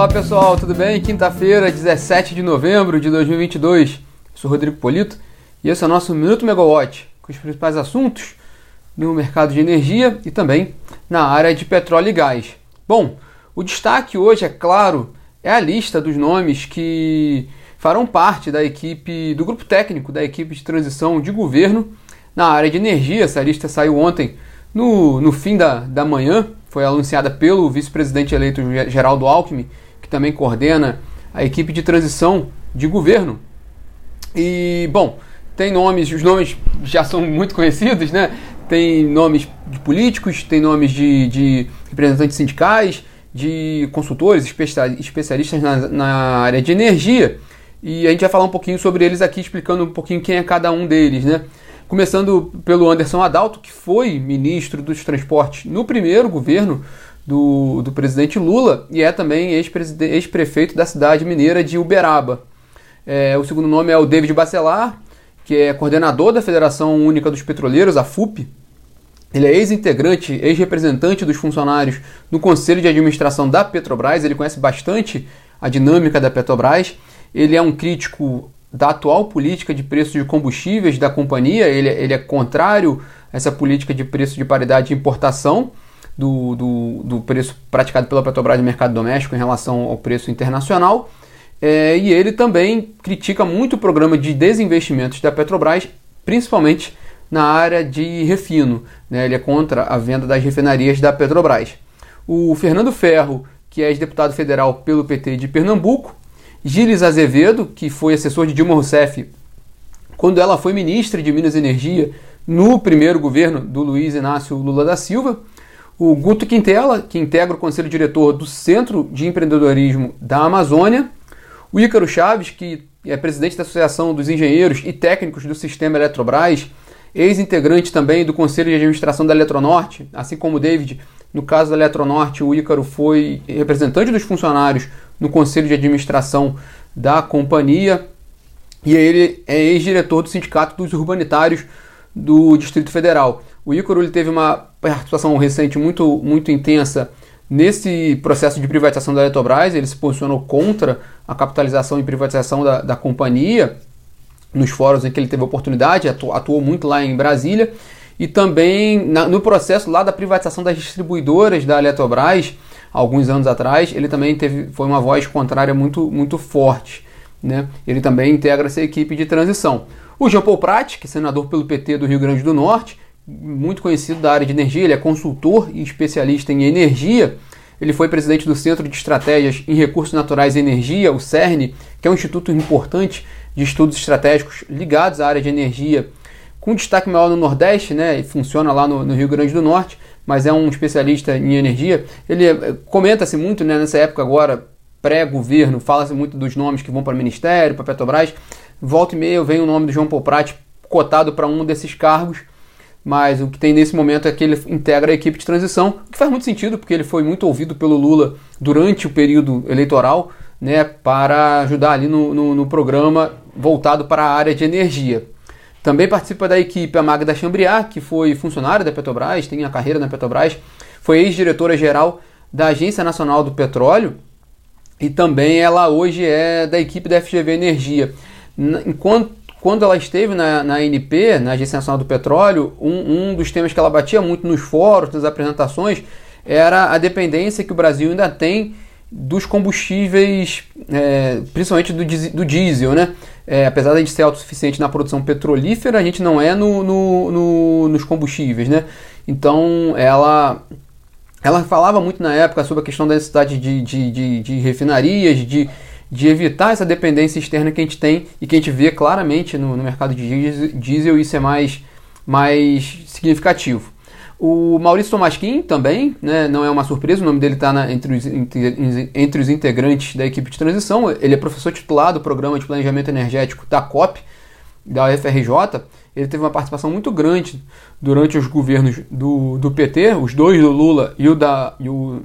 Olá pessoal, tudo bem? Quinta-feira, 17 de novembro de 2022. Eu sou Rodrigo Polito e esse é o nosso Minuto Megawatt, com os principais assuntos no mercado de energia e também na área de petróleo e gás. Bom, o destaque hoje, é claro, é a lista dos nomes que farão parte da equipe, do grupo técnico da equipe de transição de governo na área de energia. Essa lista saiu ontem no, no fim da, da manhã, foi anunciada pelo vice-presidente eleito Geraldo Alckmin, também coordena a equipe de transição de governo. E, bom, tem nomes, os nomes já são muito conhecidos, né? Tem nomes de políticos, tem nomes de, de representantes sindicais, de consultores, especialistas na, na área de energia. E a gente vai falar um pouquinho sobre eles aqui, explicando um pouquinho quem é cada um deles, né? Começando pelo Anderson Adalto, que foi ministro dos transportes no primeiro governo do, do presidente Lula e é também ex-prefeito da cidade mineira de Uberaba. É, o segundo nome é o David Bacelar, que é coordenador da Federação Única dos Petroleiros, a FUP. Ele é ex-integrante, ex-representante dos funcionários no Conselho de Administração da Petrobras, ele conhece bastante a dinâmica da Petrobras. Ele é um crítico da atual política de preço de combustíveis da companhia, ele, ele é contrário a essa política de preço de paridade de importação do, do, do preço praticado pela Petrobras no mercado doméstico em relação ao preço internacional. É, e ele também critica muito o programa de desinvestimentos da Petrobras, principalmente na área de refino. Né? Ele é contra a venda das refinarias da Petrobras. O Fernando Ferro, que é ex-deputado federal pelo PT de Pernambuco, Gilles Azevedo, que foi assessor de Dilma Rousseff quando ela foi ministra de Minas e Energia no primeiro governo do Luiz Inácio Lula da Silva, o Guto Quintela, que integra o conselho diretor do Centro de Empreendedorismo da Amazônia, o Ícaro Chaves, que é presidente da Associação dos Engenheiros e Técnicos do Sistema Eletrobras, ex-integrante também do Conselho de Administração da Eletronorte, assim como o David, no caso da Eletronorte, o Ícaro foi representante dos funcionários no conselho de administração da companhia. E ele é ex-diretor do Sindicato dos Urbanitários do Distrito Federal. O Ícaro ele teve uma participação recente muito, muito intensa nesse processo de privatização da Eletrobras, ele se posicionou contra a capitalização e privatização da, da companhia nos fóruns em que ele teve oportunidade, atuou, atuou muito lá em Brasília, e também na, no processo lá da privatização das distribuidoras da Eletrobras, alguns anos atrás, ele também teve, foi uma voz contrária muito, muito forte. Né? Ele também integra essa equipe de transição. O Jean Paul Prat, que é senador pelo PT do Rio Grande do Norte, muito conhecido da área de energia, ele é consultor e especialista em energia. Ele foi presidente do Centro de Estratégias em Recursos Naturais e Energia, o CERN, que é um instituto importante de estudos estratégicos ligados à área de energia, com destaque maior no Nordeste, né, e funciona lá no, no Rio Grande do Norte mas é um especialista em energia. Ele eh, comenta-se muito né, nessa época agora, pré-governo, fala-se muito dos nomes que vão para o Ministério, para Petrobras. Volta e meia vem o nome do João Paul Prat cotado para um desses cargos, mas o que tem nesse momento é que ele integra a equipe de transição, o que faz muito sentido, porque ele foi muito ouvido pelo Lula durante o período eleitoral, né, para ajudar ali no, no, no programa voltado para a área de energia. Também participa da equipe a Magda Chambriard, que foi funcionária da Petrobras, tem a carreira na Petrobras, foi ex-diretora-geral da Agência Nacional do Petróleo e também ela hoje é da equipe da FGV Energia. Enquanto quando ela esteve na, na ANP, na Agência Nacional do Petróleo, um, um dos temas que ela batia muito nos fóruns, nas apresentações, era a dependência que o Brasil ainda tem dos combustíveis, é, principalmente do, do diesel, né? É, apesar de a gente ser autossuficiente na produção petrolífera, a gente não é no, no, no, nos combustíveis, né? Então, ela, ela falava muito na época sobre a questão da necessidade de, de, de, de refinarias, de, de evitar essa dependência externa que a gente tem e que a gente vê claramente no, no mercado de diesel, isso é mais, mais significativo. O Maurício Tomasquim também, né, não é uma surpresa, o nome dele está entre, os, entre, entre os integrantes da equipe de transição. Ele é professor titular do programa de planejamento energético da COP, da UFRJ. Ele teve uma participação muito grande durante os governos do, do PT, os dois do Lula e, o da, e, o,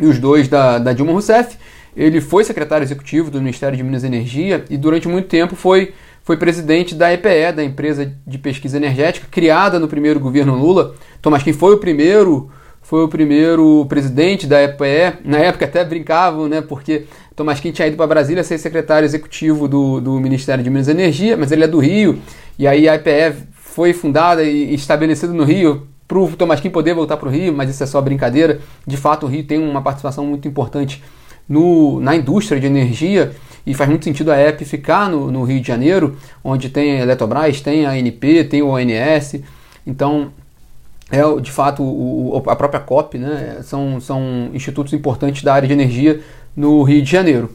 e os dois da, da Dilma Rousseff. Ele foi secretário executivo do Ministério de Minas e Energia e durante muito tempo foi foi presidente da EPE, da Empresa de Pesquisa Energética, criada no primeiro governo Lula. Tomás Kim foi o primeiro foi o primeiro presidente da EPE. Na época até brincavam, né? Porque Tomás Kim tinha ido para Brasília ser secretário executivo do, do Ministério de Minas e Energia, mas ele é do Rio, e aí a EPE foi fundada e estabelecida no Rio para o Tomás Kim poder voltar para o Rio, mas isso é só brincadeira. De fato, o Rio tem uma participação muito importante no, na indústria de energia e faz muito sentido a EP ficar no, no Rio de Janeiro, onde tem a Eletrobras, tem a ANP, tem o ONS. Então, é de fato o, a própria COP, né? são, são institutos importantes da área de energia no Rio de Janeiro.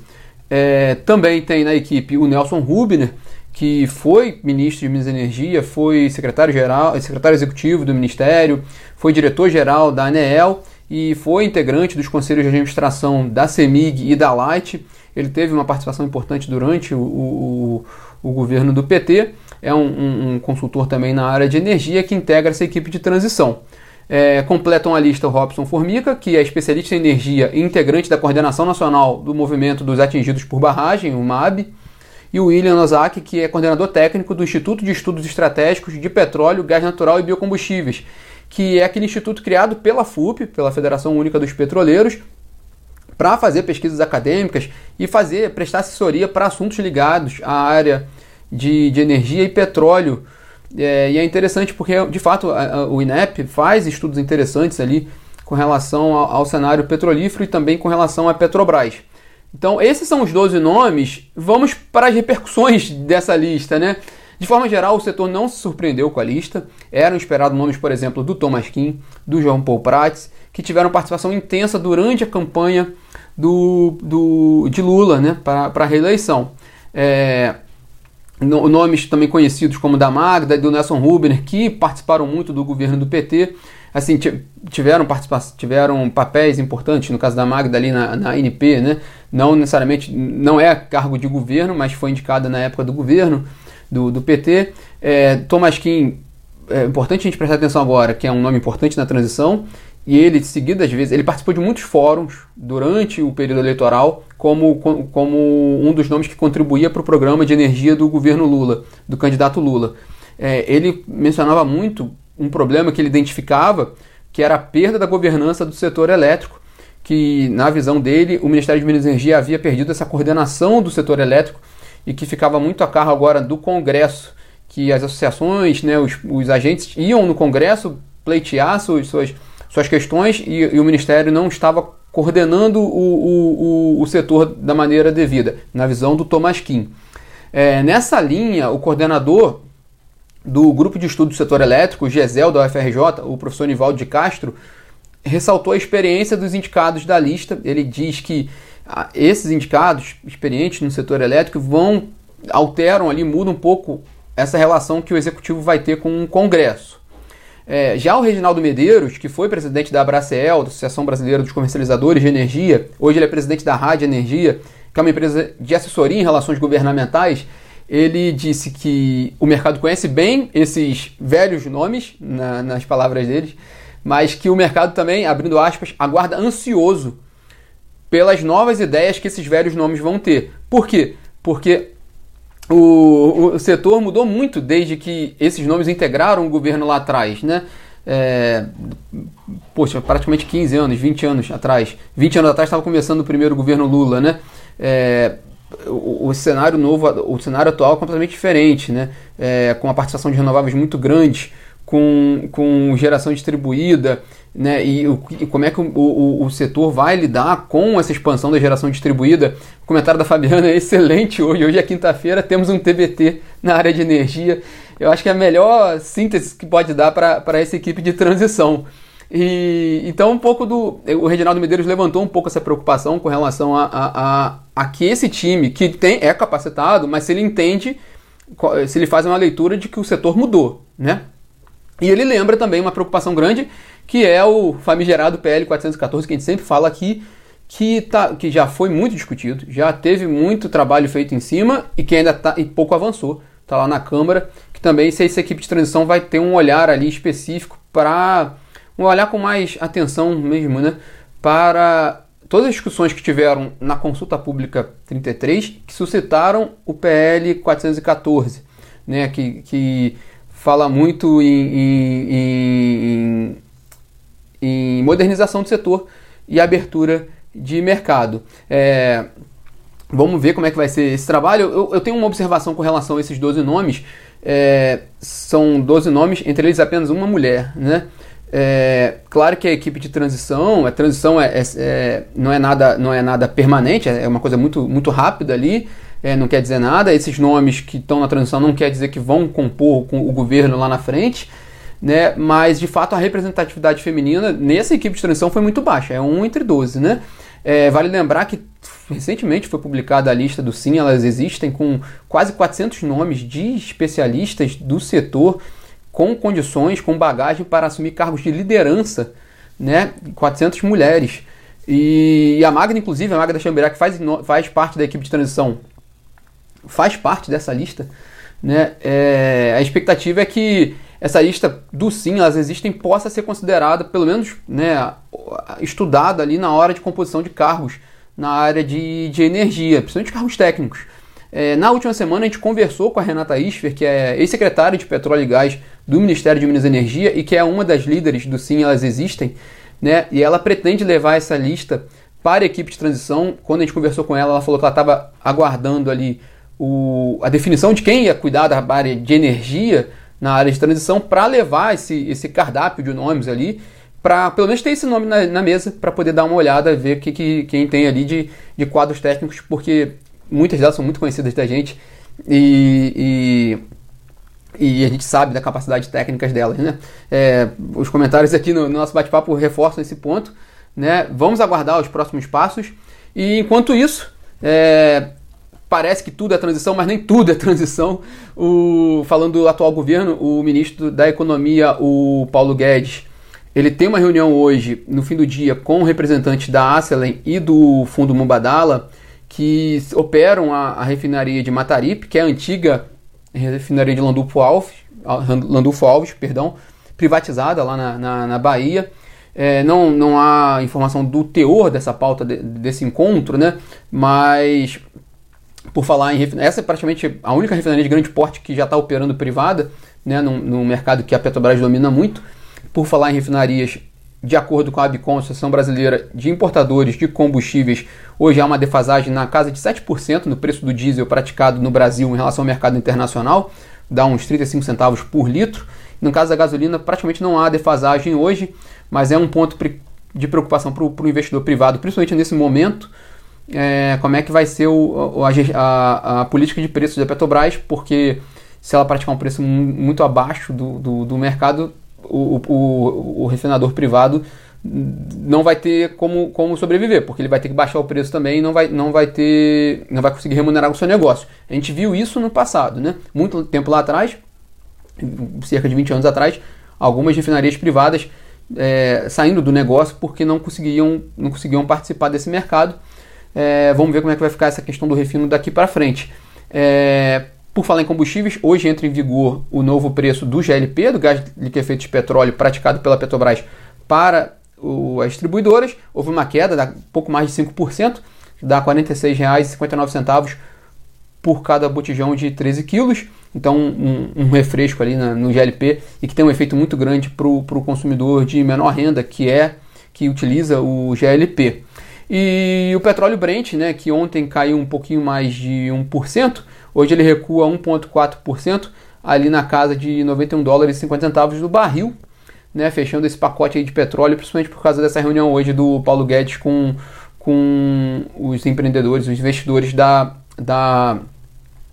É, também tem na equipe o Nelson Rubner, que foi ministro de Minas e Energia, foi secretário-geral, secretário executivo do Ministério, foi diretor-geral da ANEEL e foi integrante dos conselhos de administração da CEMIG e da Light. Ele teve uma participação importante durante o, o, o governo do PT. É um, um, um, consultor também na área de energia que integra essa equipe de transição. É, completam a lista o Robson Formica, que é especialista em energia e integrante da coordenação nacional do movimento dos atingidos por barragem, o MAB e o William Nozak, que é coordenador técnico do Instituto de Estudos Estratégicos de Petróleo, Gás Natural e Biocombustíveis, que é aquele instituto criado pela FUP, pela Federação Única dos Petroleiros, para fazer pesquisas acadêmicas e fazer prestar assessoria para assuntos ligados à área de, de energia e petróleo. É, e é interessante porque, de fato, a, a, o INEP faz estudos interessantes ali com relação ao, ao cenário petrolífero e também com relação à Petrobras. Então, esses são os 12 nomes. Vamos para as repercussões dessa lista, né? De forma geral, o setor não se surpreendeu com a lista. Eram esperados nomes, por exemplo, do Thomas Kim, do João Paul Prats, que tiveram participação intensa durante a campanha do, do, de Lula né, para a reeleição. É, nomes também conhecidos como da Magda e do Nelson Rubner, que participaram muito do governo do PT, assim, tiveram, tiveram papéis importantes, no caso da Magda ali na, na ANP, né? não necessariamente, não é cargo de governo, mas foi indicada na época do governo do, do PT. É, Thomas Kim, é importante a gente prestar atenção agora, que é um nome importante na transição, e ele, seguidas vezes, ele participou de muitos fóruns durante o período eleitoral, como, como um dos nomes que contribuía para o programa de energia do governo Lula, do candidato Lula. É, ele mencionava muito um problema que ele identificava, que era a perda da governança do setor elétrico, que, na visão dele, o Ministério de Minas e Energia havia perdido essa coordenação do setor elétrico e que ficava muito a cargo agora do Congresso, que as associações, né, os, os agentes iam no Congresso pleitear suas, suas, suas questões e, e o Ministério não estava coordenando o, o, o, o, setor da maneira devida, na visão do Thomas Kim. É, nessa linha, o coordenador do Grupo de Estudo do Setor Elétrico, o GESEL da UFRJ, o professor Nivaldo de Castro, ressaltou a experiência dos indicados da lista. Ele diz que esses indicados experientes no setor elétrico vão alteram ali, mudam um pouco essa relação que o executivo vai ter com o Congresso. É, já o Reginaldo Medeiros, que foi presidente da Abracel, da Associação Brasileira dos Comercializadores de Energia, hoje ele é presidente da Rádio Energia, que é uma empresa de assessoria em relações governamentais, ele disse que o mercado conhece bem esses velhos nomes, na, nas palavras deles, mas que o mercado também, abrindo aspas, aguarda ansioso pelas novas ideias que esses velhos nomes vão ter. Por quê? Porque o, o setor mudou muito desde que esses nomes integraram o governo lá atrás, né? É, poxa, praticamente 15 anos, 20 anos atrás. 20 anos atrás estava começando o primeiro governo Lula, né? É, o, o, cenário novo, o cenário atual é completamente diferente, né? É, com a participação de renováveis muito grande, com, com geração distribuída, né? E, o, como é que o, o, o, setor vai lidar com essa expansão da geração distribuída. O comentário da Fabiana é excelente hoje. Hoje é quinta-feira, temos um TBT na área de energia. Eu acho que é a melhor síntese que pode dar para essa equipe de transição. E, então, um pouco do. O Reginaldo Medeiros levantou um pouco essa preocupação com relação a, a, a, a que esse time, que tem, é capacitado, mas se ele entende, se ele faz uma leitura de que o setor mudou, né? E ele lembra também uma preocupação grande, que é o famigerado PL 414, que a gente sempre fala aqui, que, tá, que já foi muito discutido, já teve muito trabalho feito em cima e que ainda tá, e pouco avançou. Está lá na Câmara, que também se essa equipe de transição vai ter um olhar ali específico para um olhar com mais atenção mesmo, né? Para todas as discussões que tiveram na consulta pública 33 que suscitaram o PL 414, né? Que, que fala muito em, em, em, em modernização do setor e abertura de mercado. É, vamos ver como é que vai ser esse trabalho. Eu, eu, tenho uma observação com relação a esses 12 nomes. É, são 12 nomes, entre eles apenas uma mulher, né? É, claro que a equipe de transição, a transição é, é, é, não, é nada, não é nada permanente, é uma coisa muito, muito rápida ali, é, não quer dizer nada. Esses nomes que estão na transição não quer dizer que vão compor com o governo lá na frente, né? mas de fato a representatividade feminina nessa equipe de transição foi muito baixa, é 1 entre 12. Né? É, vale lembrar que recentemente foi publicada a lista do Sim, elas existem com quase 400 nomes de especialistas do setor com condições, com bagagem para assumir cargos de liderança, né? 400 mulheres. E, a Magda, inclusive, a Magda Chamberá, que faz, faz parte da equipe de transição, faz parte dessa lista, né? É, a expectativa é que essa lista do sim, elas existem, possa ser considerada, pelo menos, né, estudada ali na hora de composição de cargos na área de, de energia, principalmente cargos técnicos. É, na última semana a gente conversou com a Renata Isfer, que é ex-secretária de Petróleo e Gás do Ministério de Minas e Energia e que é uma das líderes do Sim Elas Existem, né? E ela pretende levar essa lista para a equipe de transição. Quando a gente conversou com ela, ela falou que ela estava aguardando ali o, a definição de quem ia cuidar da área de energia na área de transição para levar esse, esse cardápio de nomes ali para pelo menos ter esse nome na, na mesa para poder dar uma olhada, ver que, que, quem tem ali de, de quadros técnicos, porque muitas delas são muito conhecidas da gente e, e, e a gente sabe da capacidade técnicas delas, né? É, os comentários aqui no, no nosso bate-papo reforçam esse ponto, né? Vamos aguardar os próximos passos e enquanto isso, é, parece que tudo é transição, mas nem tudo é transição. O, falando do atual governo, o ministro da Economia, o Paulo Guedes, ele tem uma reunião hoje, no fim do dia, com representantes da Acelen e do Fundo Mubadala, que operam a, a, refinaria de Mataripe, que é a antiga refinaria de Landulfo Alves, Landulfo Alves perdão, privatizada lá na, na, na Bahia. É, não, não há informação do teor dessa pauta, de, desse encontro, né? mas por falar em refinaria, essa é praticamente a única refinaria de grande porte que já está operando privada, né? no, no mercado que a Petrobras domina muito. Por falar em refinarias, de acordo com a ABCOM, Associação Brasileira de Importadores de Combustíveis, hoje há uma defasagem na casa de 7% no preço do diesel praticado no Brasil em relação ao mercado internacional, dá uns 35 centavos por litro. No caso da gasolina, praticamente não há defasagem hoje, mas é um ponto de preocupação para o investidor privado, principalmente nesse momento. É, como é que vai ser o, a, a, a, política de preços da Petrobras, porque se ela praticar um preço muito abaixo do, do, do mercado, o, o, o refinador privado não vai ter como, como sobreviver, porque ele vai ter que baixar o preço também e não vai, não vai ter. não vai conseguir remunerar o seu negócio. A gente viu isso no passado, né? Muito tempo lá atrás, cerca de 20 anos atrás, algumas refinarias privadas é, saindo do negócio porque não conseguiam, não conseguiam participar desse mercado. É, vamos ver como é que vai ficar essa questão do refino daqui para frente. É, por falar em combustíveis, hoje entra em vigor o novo preço do GLP, do gás liquefeito de petróleo, praticado pela Petrobras para o, as distribuidoras. Houve uma queda de pouco mais de 5%, dá R$ 46,59 por cada botijão de 13 quilos. Então, um, um refresco ali na, no GLP e que tem um efeito muito grande para o consumidor de menor renda, que é que utiliza o GLP. E o petróleo Brent, né, que ontem caiu um pouquinho mais de 1%, Hoje ele recua 1,4%, ali na casa de 91 dólares e 50 centavos do barril, né, fechando esse pacote de petróleo, principalmente por causa dessa reunião hoje do Paulo Guedes com, com os empreendedores, os investidores da, da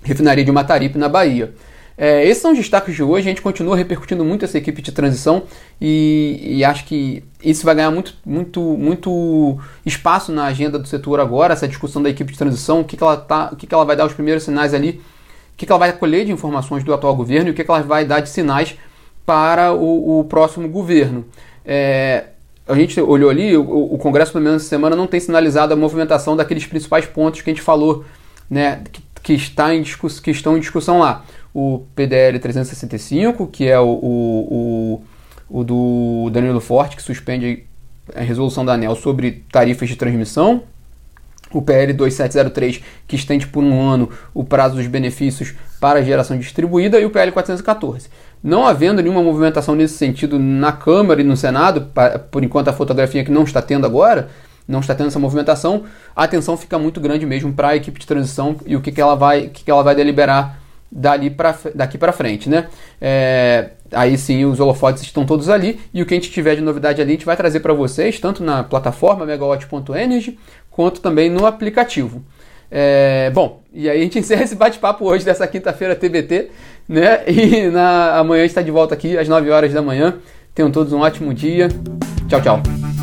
refinaria de Mataripe, na Bahia. É, esses são os destaques de hoje. A gente continua repercutindo muito essa equipe de transição e, e, acho que isso vai ganhar muito, muito, muito espaço na agenda do setor agora, essa discussão da equipe de transição, o que, que, ela, tá, o que, que ela vai dar os primeiros sinais ali, o que, que ela vai colher de informações do atual governo e o que, que ela vai dar de sinais para o, o próximo governo. É, a gente olhou ali, o, o, Congresso, pelo menos essa semana, não tem sinalizado a movimentação daqueles principais pontos que a gente falou, né, que, que, está em que estão em discussão lá. O PDL 365, que é o, o, o, o do Danilo Forte, que suspende a resolução da ANEL sobre tarifas de transmissão, o PL 2703, que estende por um ano o prazo dos benefícios para a geração distribuída. E o PL 414. Não havendo nenhuma movimentação nesse sentido na Câmara e no Senado, por enquanto a fotografia que não está tendo agora, não está tendo essa movimentação, a atenção fica muito grande mesmo para a equipe de transição e o que, que, ela, vai, que, que ela vai deliberar dali pra, daqui para frente, né? É, aí sim os holofotes estão todos ali e o que a gente tiver de novidade ali a gente vai trazer para vocês, tanto na plataforma megawatt.energy quanto também no aplicativo. É, bom, e aí a gente encerra esse bate-papo hoje dessa quinta-feira TBT, né? E na, amanhã a gente está de volta aqui às 9 horas da manhã. Tenham todos um ótimo dia. Tchau, tchau.